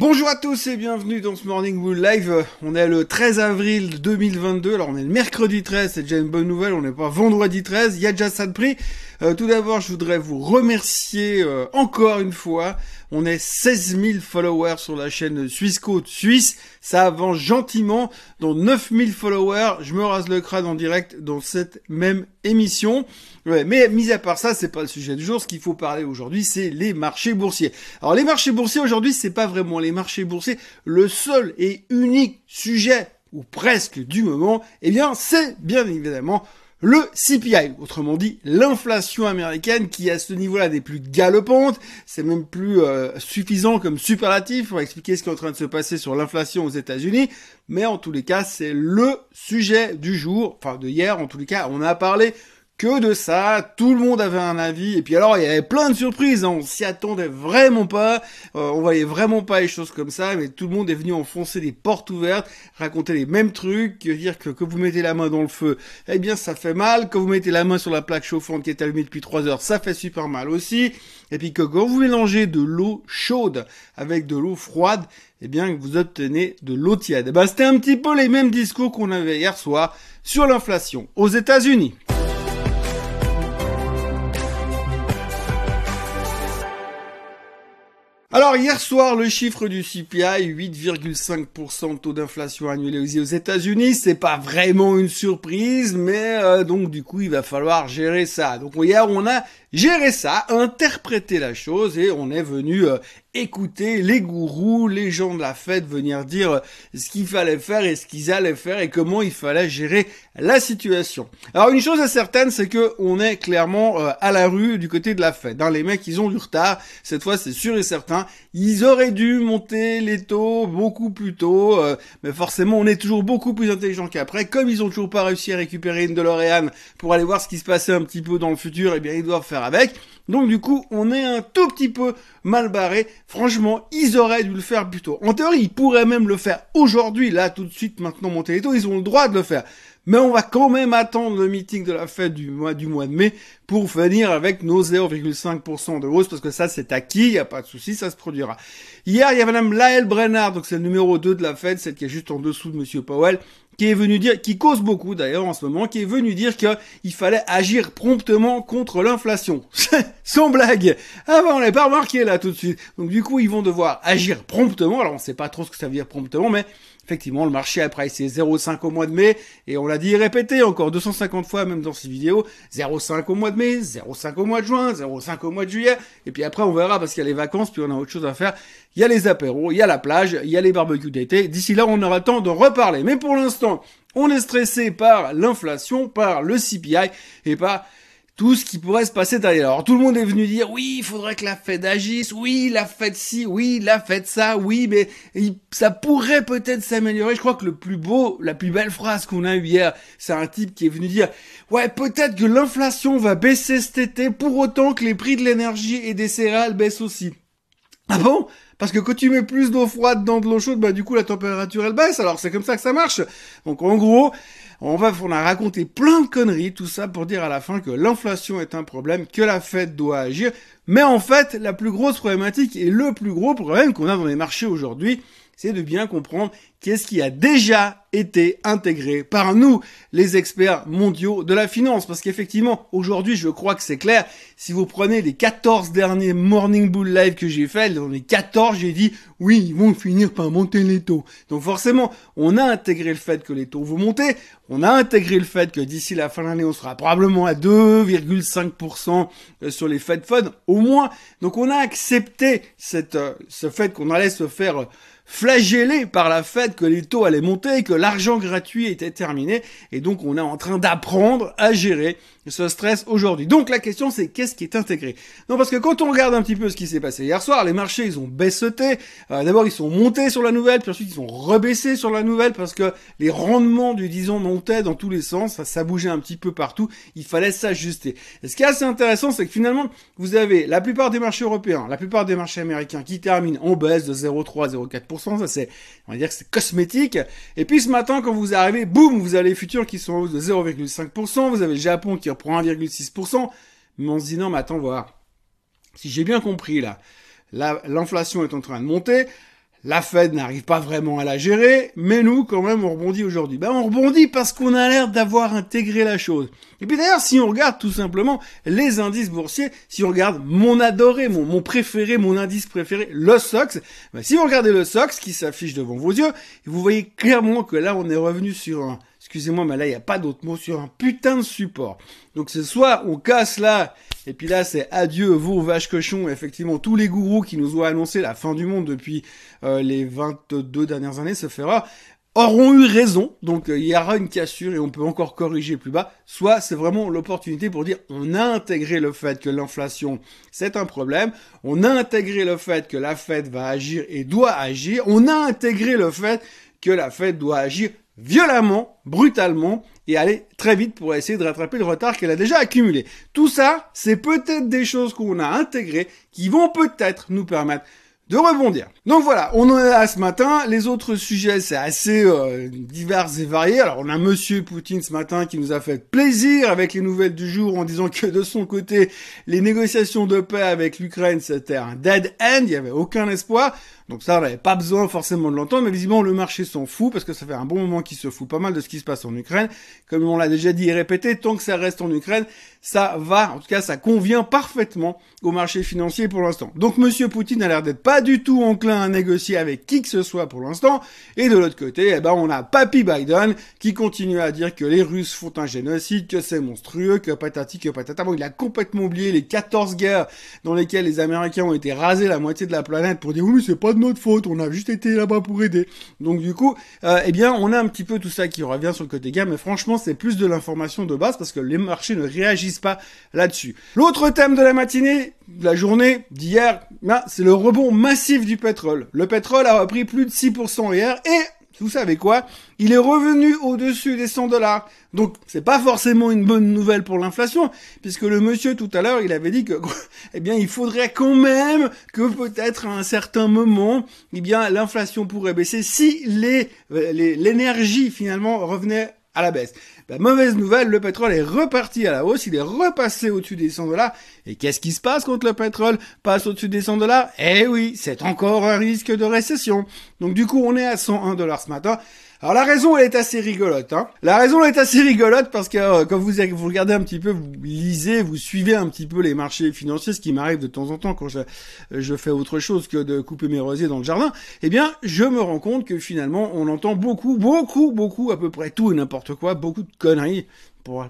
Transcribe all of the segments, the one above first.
Bonjour à tous et bienvenue dans ce Morning Bull Live. On est le 13 avril 2022. Alors on est le mercredi 13, c'est déjà une bonne nouvelle. On n'est pas vendredi 13. Il y a déjà ça de prix. Euh, tout d'abord, je voudrais vous remercier euh, encore une fois. On est 16 000 followers sur la chaîne Suisse Côte Suisse. Ça avance gentiment. Dans 9 000 followers, je me rase le crâne en direct dans cette même émission. Ouais, mais mis à part ça, c'est pas le sujet du jour. Ce qu'il faut parler aujourd'hui, c'est les marchés boursiers. Alors les marchés boursiers aujourd'hui, c'est pas vraiment les marchés boursiers. Le seul et unique sujet ou presque du moment, eh bien, c'est bien évidemment le CPI, autrement dit l'inflation américaine qui à ce niveau-là des plus galopantes, c'est même plus euh, suffisant comme superlatif pour expliquer ce qui est en train de se passer sur l'inflation aux États-Unis, mais en tous les cas c'est le sujet du jour, enfin de hier en tous les cas, on a parlé que de ça, tout le monde avait un avis, et puis alors il y avait plein de surprises, hein. on s'y attendait vraiment pas, euh, on voyait vraiment pas les choses comme ça, mais tout le monde est venu enfoncer des portes ouvertes, raconter les mêmes trucs, dire que que vous mettez la main dans le feu, eh bien ça fait mal, quand vous mettez la main sur la plaque chauffante qui est allumée depuis 3 heures, ça fait super mal aussi, et puis que quand vous mélangez de l'eau chaude avec de l'eau froide, eh bien vous obtenez de l'eau tiède. Ben, c'était un petit peu les mêmes discours qu'on avait hier soir sur l'inflation aux États-Unis. Alors hier soir, le chiffre du CPI, 8,5% de taux d'inflation annualisé aux États-Unis, c'est pas vraiment une surprise, mais euh, donc du coup il va falloir gérer ça. Donc hier on a géré ça, interprété la chose et on est venu euh, écouter les gourous, les gens de la fête venir dire ce qu'il fallait faire et ce qu'ils allaient faire et comment il fallait gérer la situation. Alors une chose est certaine, c'est que on est clairement euh, à la rue du côté de la fête. Hein. Les mecs, ils ont du retard. Cette fois, c'est sûr et certain. Ils auraient dû monter les taux beaucoup plus tôt, euh, mais forcément, on est toujours beaucoup plus intelligent qu'après. Comme ils ont toujours pas réussi à récupérer une DeLorean pour aller voir ce qui se passait un petit peu dans le futur, eh bien, ils doivent faire avec. Donc du coup, on est un tout petit peu mal barré. Franchement, ils auraient dû le faire plus tôt. En théorie, ils pourraient même le faire aujourd'hui, là, tout de suite, maintenant, monter les. Ils ont le droit de le faire. Mais on va quand même attendre le meeting de la fête du mois, du mois de mai pour venir avec nos 0,5% de hausse, parce que ça, c'est acquis, il n'y a pas de souci, ça se produira. Hier, il y a Madame Laëlle Brennard, donc c'est le numéro 2 de la fête, celle qui est juste en dessous de Monsieur Powell, qui est venu dire, qui cause beaucoup d'ailleurs en ce moment, qui est venu dire qu'il fallait agir promptement contre l'inflation. Sans blague. Ah ben on l'a pas remarqué là tout de suite. Donc du coup ils vont devoir agir promptement. Alors on sait pas trop ce que ça veut dire promptement, mais effectivement le marché a c'est 0,5 au mois de mai et on l'a dit répété encore 250 fois même dans ces vidéos. 0,5 au mois de mai, 0,5 au mois de juin, 0,5 au mois de juillet. Et puis après on verra parce qu'il y a les vacances puis on a autre chose à faire. Il y a les apéros, il y a la plage, il y a les barbecues d'été. D'ici là on aura le temps de reparler. Mais pour l'instant on est stressé par l'inflation, par le CPI et par tout ce qui pourrait se passer derrière. Alors tout le monde est venu dire oui, il faudrait que la Fed agisse, oui, la Fed ci, oui, la Fed ça, oui, mais ça pourrait peut-être s'améliorer. Je crois que le plus beau, la plus belle phrase qu'on a eue hier, c'est un type qui est venu dire ouais, peut-être que l'inflation va baisser cet été pour autant que les prix de l'énergie et des céréales baissent aussi. Ah bon? Parce que quand tu mets plus d'eau froide dans de l'eau chaude, bah du coup la température elle baisse. Alors c'est comme ça que ça marche. Donc en gros, on va on a raconté plein de conneries, tout ça pour dire à la fin que l'inflation est un problème, que la Fed doit agir. Mais en fait, la plus grosse problématique et le plus gros problème qu'on a dans les marchés aujourd'hui, c'est de bien comprendre qu'est-ce qui a déjà été intégré par nous, les experts mondiaux de la finance. Parce qu'effectivement, aujourd'hui, je crois que c'est clair. Si vous prenez les 14 derniers Morning Bull Live que j'ai fait, dans les 14, j'ai dit, oui, ils vont finir par monter les taux. Donc forcément, on a intégré le fait que les taux vont monter. On a intégré le fait que d'ici la fin de l'année, on sera probablement à 2,5% sur les Fed Funds, au moins. Donc on a accepté cette, euh, ce fait qu'on allait se faire flagellé par la fête que les taux allaient monter, que l'argent gratuit était terminé, et donc on est en train d'apprendre à gérer ce stress aujourd'hui. Donc la question c'est qu'est-ce qui est intégré? Non parce que quand on regarde un petit peu ce qui s'est passé hier soir, les marchés ils ont baisseté, euh, d'abord ils sont montés sur la nouvelle, puis ensuite ils sont rebaissés sur la nouvelle parce que les rendements du 10 ans montaient dans tous les sens, ça, bougeait un petit peu partout, il fallait s'ajuster. Et ce qui est assez intéressant c'est que finalement vous avez la plupart des marchés européens, la plupart des marchés américains qui terminent en baisse de 0,3-0,4% ça c'est, on va dire que c'est cosmétique. Et puis ce matin, quand vous arrivez, boum, vous avez les futurs qui sont en hausse de 0,5%, vous avez le Japon qui reprend 1,6%, mais on se dit non, mais attends, voir. Si j'ai bien compris là, l'inflation est en train de monter, La Fed n'arrive pas vraiment à la gérer, mais nous, quand même, on rebondit aujourd'hui. Ben, on rebondit parce qu'on a l'air d'avoir intégré la chose. Et puis d'ailleurs, si on regarde tout simplement les indices boursiers, si on regarde mon adoré, mon, mon préféré, mon indice préféré, le SOX, ben, si vous regardez le SOX qui s'affiche devant vos yeux, vous voyez clairement que là, on est revenu sur un, excusez-moi, mais là, il n'y a pas d'autre mot, sur un putain de support. Donc c'est soit on casse là, et puis là, c'est adieu, vous, vaches cochons, effectivement, tous les gourous qui nous ont annoncé la fin du monde depuis euh, les 22 dernières années, se fera, auront eu raison, donc euh, il y aura une cassure et on peut encore corriger plus bas, soit c'est vraiment l'opportunité pour dire on a intégré le fait que l'inflation c'est un problème, on a intégré le fait que la Fed va agir et doit agir, on a intégré le fait que la Fed doit agir violemment, brutalement, et aller très vite pour essayer de rattraper le retard qu'elle a déjà accumulé. Tout ça, c'est peut-être des choses qu'on a intégrées qui vont peut-être nous permettre de rebondir. Donc voilà, on en est là ce matin. Les autres sujets, c'est assez euh, divers et variés. Alors on a Monsieur Poutine ce matin qui nous a fait plaisir avec les nouvelles du jour en disant que de son côté, les négociations de paix avec l'Ukraine, c'était un dead end, il n'y avait aucun espoir. Donc ça, on n'avait pas besoin forcément de l'entendre, mais visiblement le marché s'en fout parce que ça fait un bon moment qu'il se fout pas mal de ce qui se passe en Ukraine. Comme on l'a déjà dit et répété, tant que ça reste en Ukraine, ça va, en tout cas, ça convient parfaitement au marché financier pour l'instant. Donc Monsieur Poutine a l'air d'être pas du tout enclin à négocier avec qui que ce soit pour l'instant. Et de l'autre côté, eh ben, on a Papy Biden qui continue à dire que les Russes font un génocide, que c'est monstrueux, que patati, que patata. Bon, il a complètement oublié les 14 guerres dans lesquelles les Américains ont été rasés la moitié de la planète pour dire oui, mais c'est pas notre faute, on a juste été là-bas pour aider. Donc du coup, euh, eh bien, on a un petit peu tout ça qui revient sur le côté gamme, mais franchement, c'est plus de l'information de base parce que les marchés ne réagissent pas là-dessus. L'autre thème de la matinée, de la journée d'hier, c'est le rebond massif du pétrole. Le pétrole a repris plus de 6% hier et vous savez quoi Il est revenu au-dessus des 100 dollars. Donc c'est pas forcément une bonne nouvelle pour l'inflation, puisque le monsieur tout à l'heure, il avait dit que eh bien il faudrait quand même que peut-être à un certain moment, eh bien l'inflation pourrait baisser si les l'énergie finalement revenait à la baisse. Ben, mauvaise nouvelle, le pétrole est reparti à la hausse, il est repassé au-dessus des 100 dollars. Et qu'est-ce qui se passe quand le pétrole passe au-dessus des 100 dollars? Eh oui, c'est encore un risque de récession. Donc du coup, on est à 101 dollars ce matin. Alors la raison elle est assez rigolote. Hein. La raison elle est assez rigolote parce que euh, quand vous, regardez un petit peu, vous lisez, vous suivez un petit peu les marchés financiers, ce qui m'arrive de temps en temps quand je, je fais autre chose que de couper mes rosiers dans le jardin, eh bien je me rends compte que finalement on entend beaucoup, beaucoup, beaucoup, à peu près tout et n'importe quoi, beaucoup de conneries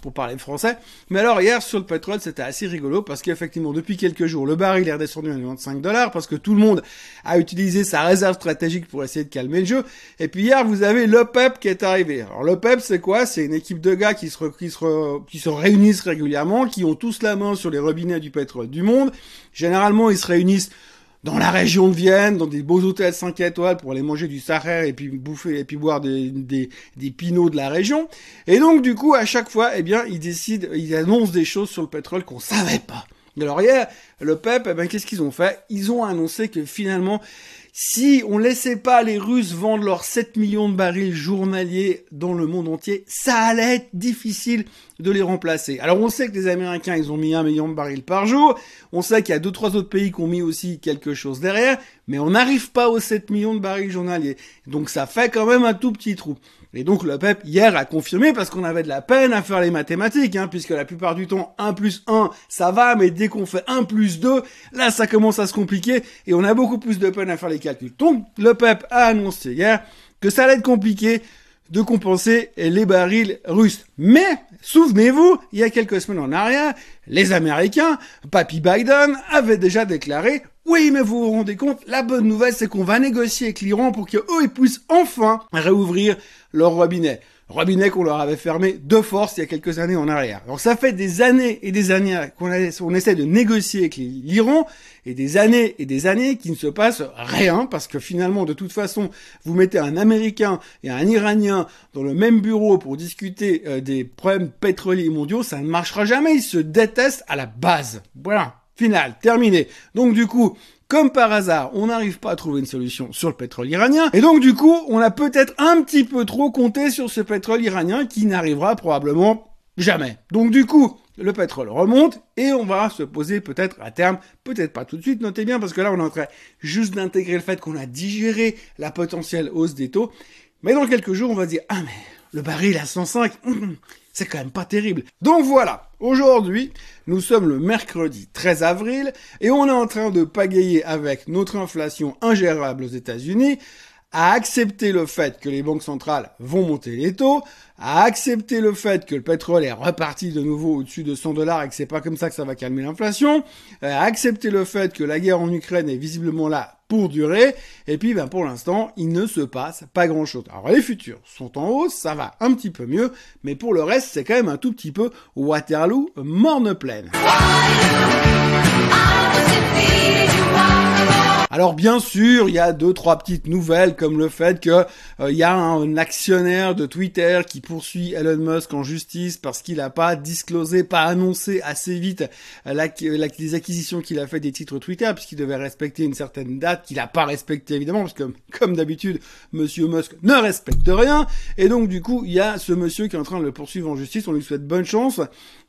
pour, parler français. Mais alors hier sur le pétrole, c'était assez rigolo parce qu'effectivement depuis quelques jours, le baril est redescendu à 95 dollars parce que tout le monde a utilisé sa réserve stratégique pour essayer de calmer le jeu. Et puis hier, vous avez l'OPEP qui est arrivé. Alors l'OPEP, c'est quoi? C'est une équipe de gars qui se, qui, se, qui se réunissent régulièrement, qui ont tous la main sur les robinets du pétrole du monde. Généralement, ils se réunissent dans la région de Vienne, dans des beaux hôtels 5 étoiles pour aller manger du Sacher et puis bouffer et puis boire des, des, des pinots de la région. Et donc du coup, à chaque fois, eh bien, ils décident, ils annoncent des choses sur le pétrole qu'on savait pas. Alors hier, le PEP, eh ben, qu'est-ce qu'ils ont fait? Ils ont annoncé que finalement, si on laissait pas les Russes vendre leurs 7 millions de barils journaliers dans le monde entier, ça allait être difficile de les remplacer. Alors on sait que les Américains, ils ont mis un million de barils par jour. On sait qu'il y a deux trois autres pays qui ont mis aussi quelque chose derrière, mais on n'arrive pas aux 7 millions de barils journaliers. Donc ça fait quand même un tout petit trou. Et donc le PEP hier a confirmé parce qu'on avait de la peine à faire les mathématiques, hein, puisque la plupart du temps 1 plus 1 ça va, mais dès qu'on fait 1 plus 2, là ça commence à se compliquer et on a beaucoup plus de peine à faire les calculs. Donc le PEP a annoncé hier que ça allait être compliqué de compenser les barils russes. Mais, souvenez-vous, il y a quelques semaines en arrière, les Américains, Papy Biden, avaient déjà déclaré oui, mais vous vous rendez compte, la bonne nouvelle, c'est qu'on va négocier avec l'Iran pour qu'eux, ils puissent enfin réouvrir leur robinet. Robinet qu'on leur avait fermé de force il y a quelques années en arrière. Alors ça fait des années et des années qu'on on essaie de négocier avec l'Iran et des années et des années qu'il ne se passe rien parce que finalement de toute façon vous mettez un Américain et un Iranien dans le même bureau pour discuter euh, des problèmes pétroliers mondiaux, ça ne marchera jamais. Ils se détestent à la base. Voilà. Final, terminé. Donc du coup, comme par hasard, on n'arrive pas à trouver une solution sur le pétrole iranien. Et donc du coup, on a peut-être un petit peu trop compté sur ce pétrole iranien qui n'arrivera probablement jamais. Donc du coup, le pétrole remonte et on va se poser peut-être à terme, peut-être pas tout de suite, notez bien parce que là on est en train juste d'intégrer le fait qu'on a digéré la potentielle hausse des taux, mais dans quelques jours on va dire ah mais le baril à 105, c'est quand même pas terrible. Donc voilà, aujourd'hui nous sommes le mercredi 13 avril et on est en train de pagayer avec notre inflation ingérable aux États-Unis à accepter le fait que les banques centrales vont monter les taux, à accepter le fait que le pétrole est reparti de nouveau au-dessus de 100 dollars et que c'est pas comme ça que ça va calmer l'inflation, à accepter le fait que la guerre en Ukraine est visiblement là pour durer, et puis ben pour l'instant, il ne se passe pas grand-chose. Alors les futurs sont en hausse, ça va un petit peu mieux, mais pour le reste, c'est quand même un tout petit peu Waterloo morne pleine. Alors bien sûr, il y a deux trois petites nouvelles comme le fait que euh, il y a un actionnaire de Twitter qui poursuit Elon Musk en justice parce qu'il n'a pas disclosé, pas annoncé assez vite la, les acquisitions qu'il a fait des titres Twitter puisqu'il devait respecter une certaine date qu'il n'a pas respecté évidemment parce que comme d'habitude, Monsieur Musk ne respecte rien et donc du coup il y a ce monsieur qui est en train de le poursuivre en justice. On lui souhaite bonne chance.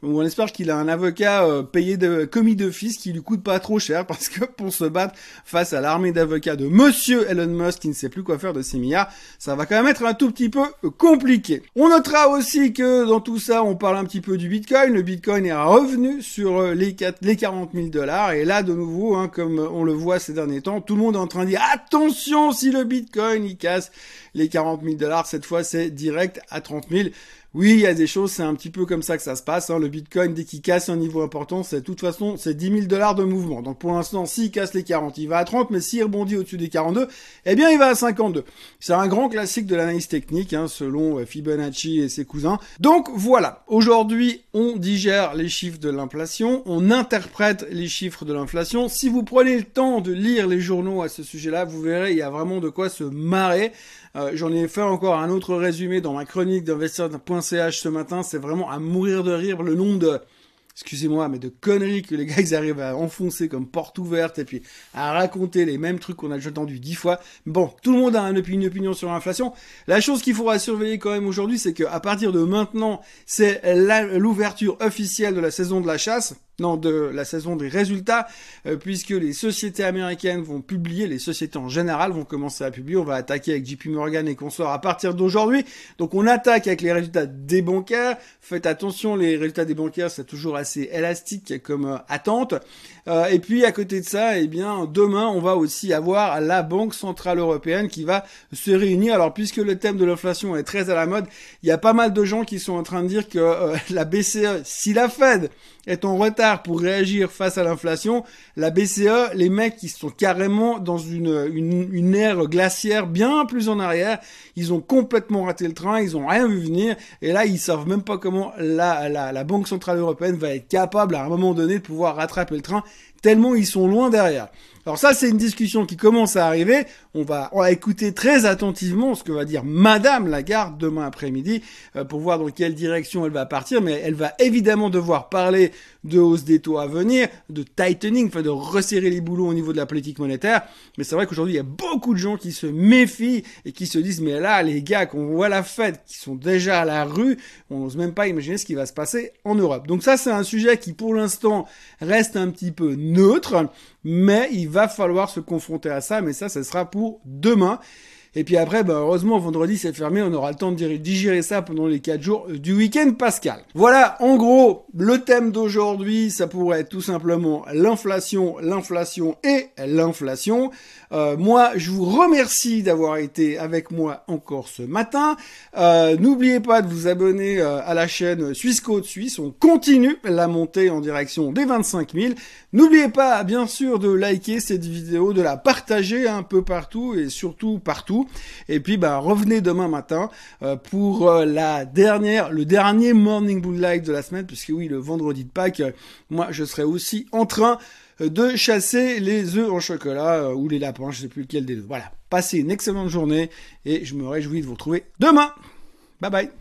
On espère qu'il a un avocat euh, payé de commis d'office qui lui coûte pas trop cher parce que pour se battre face à l'armée d'avocats de Monsieur Elon Musk qui ne sait plus quoi faire de 6 milliards, ça va quand même être un tout petit peu compliqué. On notera aussi que dans tout ça, on parle un petit peu du Bitcoin. Le Bitcoin est revenu sur euh, les, 4, les 40 000 dollars et là, de nouveau, hein, comme on le voit ces derniers temps, tout le monde est en train de dire attention si le Bitcoin il casse les 40 000 dollars, cette fois c'est direct à 30 000. Oui, il y a des choses, c'est un petit peu comme ça que ça se passe. Hein. Le Bitcoin, dès qu'il casse un niveau important, c'est de toute façon, c'est 10 000 dollars de mouvement. Donc pour l'instant, s'il casse les 40, il va à 30, mais s'il rebondit au-dessus des 42, eh bien il va à 52. C'est un grand classique de l'analyse technique, hein, selon euh, Fibonacci et ses cousins. Donc voilà, aujourd'hui, on digère les chiffres de l'inflation, on interprète les chiffres de l'inflation. Si vous prenez le temps de lire les journaux à ce sujet-là, vous verrez, il y a vraiment de quoi se marrer. Euh, j'en ai fait encore un autre résumé dans ma chronique d'investisseur.ch ce matin. C'est vraiment à mourir de rire le nombre de excusez-moi, mais de conneries que les gars arrivent à enfoncer comme porte ouverte et puis à raconter les mêmes trucs qu'on a déjà entendu dix fois. Bon, tout le monde a une opinion sur l'inflation. La chose qu'il faudra surveiller quand même aujourd'hui, c'est qu'à partir de maintenant, c'est l'ouverture officielle de la saison de la chasse non, de la saison des résultats, euh, puisque les sociétés américaines vont publier, les sociétés en général vont commencer à publier. On va attaquer avec JP Morgan et consorts à partir d'aujourd'hui. Donc on attaque avec les résultats des bancaires. Faites attention, les résultats des bancaires, c'est toujours assez élastique comme euh, attente. Euh, et puis à côté de ça, eh bien demain, on va aussi avoir la Banque centrale européenne qui va se réunir. Alors puisque le thème de l'inflation est très à la mode, il y a pas mal de gens qui sont en train de dire que la BCE, si la Fed est en retard pour réagir face à l'inflation, la BCE, les mecs, ils sont carrément dans une, une, ère glaciaire bien plus en arrière. Ils ont complètement raté le train, ils ont rien vu venir. Et là, ils savent même pas comment la, la Banque Centrale Européenne va être capable à un moment donné de pouvoir rattraper le train tellement ils sont loin derrière. Alors ça, c'est une discussion qui commence à arriver. On va, on va écouter très attentivement ce que va dire Madame Lagarde demain après-midi euh, pour voir dans quelle direction elle va partir. Mais elle va évidemment devoir parler de hausse des taux à venir, de tightening, enfin de resserrer les boulots au niveau de la politique monétaire. Mais c'est vrai qu'aujourd'hui, il y a beaucoup de gens qui se méfient et qui se disent, mais là, les gars, qu'on voit la fête, qui sont déjà à la rue, on n'ose même pas imaginer ce qui va se passer en Europe. Donc ça, c'est un sujet qui, pour l'instant, reste un petit peu neutre, mais il va falloir se confronter à ça, mais ça, ce sera pour demain. Et puis après, bah, heureusement, vendredi c'est fermé, on aura le temps de digérer ça pendant les 4 jours du week-end pascal. Voilà, en gros, le thème d'aujourd'hui, ça pourrait être tout simplement l'inflation, l'inflation et l'inflation. Euh, moi, je vous remercie d'avoir été avec moi encore ce matin. Euh, N'oubliez pas de vous abonner euh, à la chaîne Suisse Côte Suisse. On continue la montée en direction des 25 000. N'oubliez pas, bien sûr, de liker cette vidéo, de la partager un peu partout et surtout partout. Et puis, bah, revenez demain matin euh, pour euh, la dernière, le dernier Morning Bull Live de la semaine, puisque oui, le vendredi de Pâques, euh, moi, je serai aussi en train de chasser les œufs en chocolat ou les lapins, je sais plus lequel des deux. Voilà. Passez une excellente journée et je me réjouis de vous retrouver demain. Bye bye.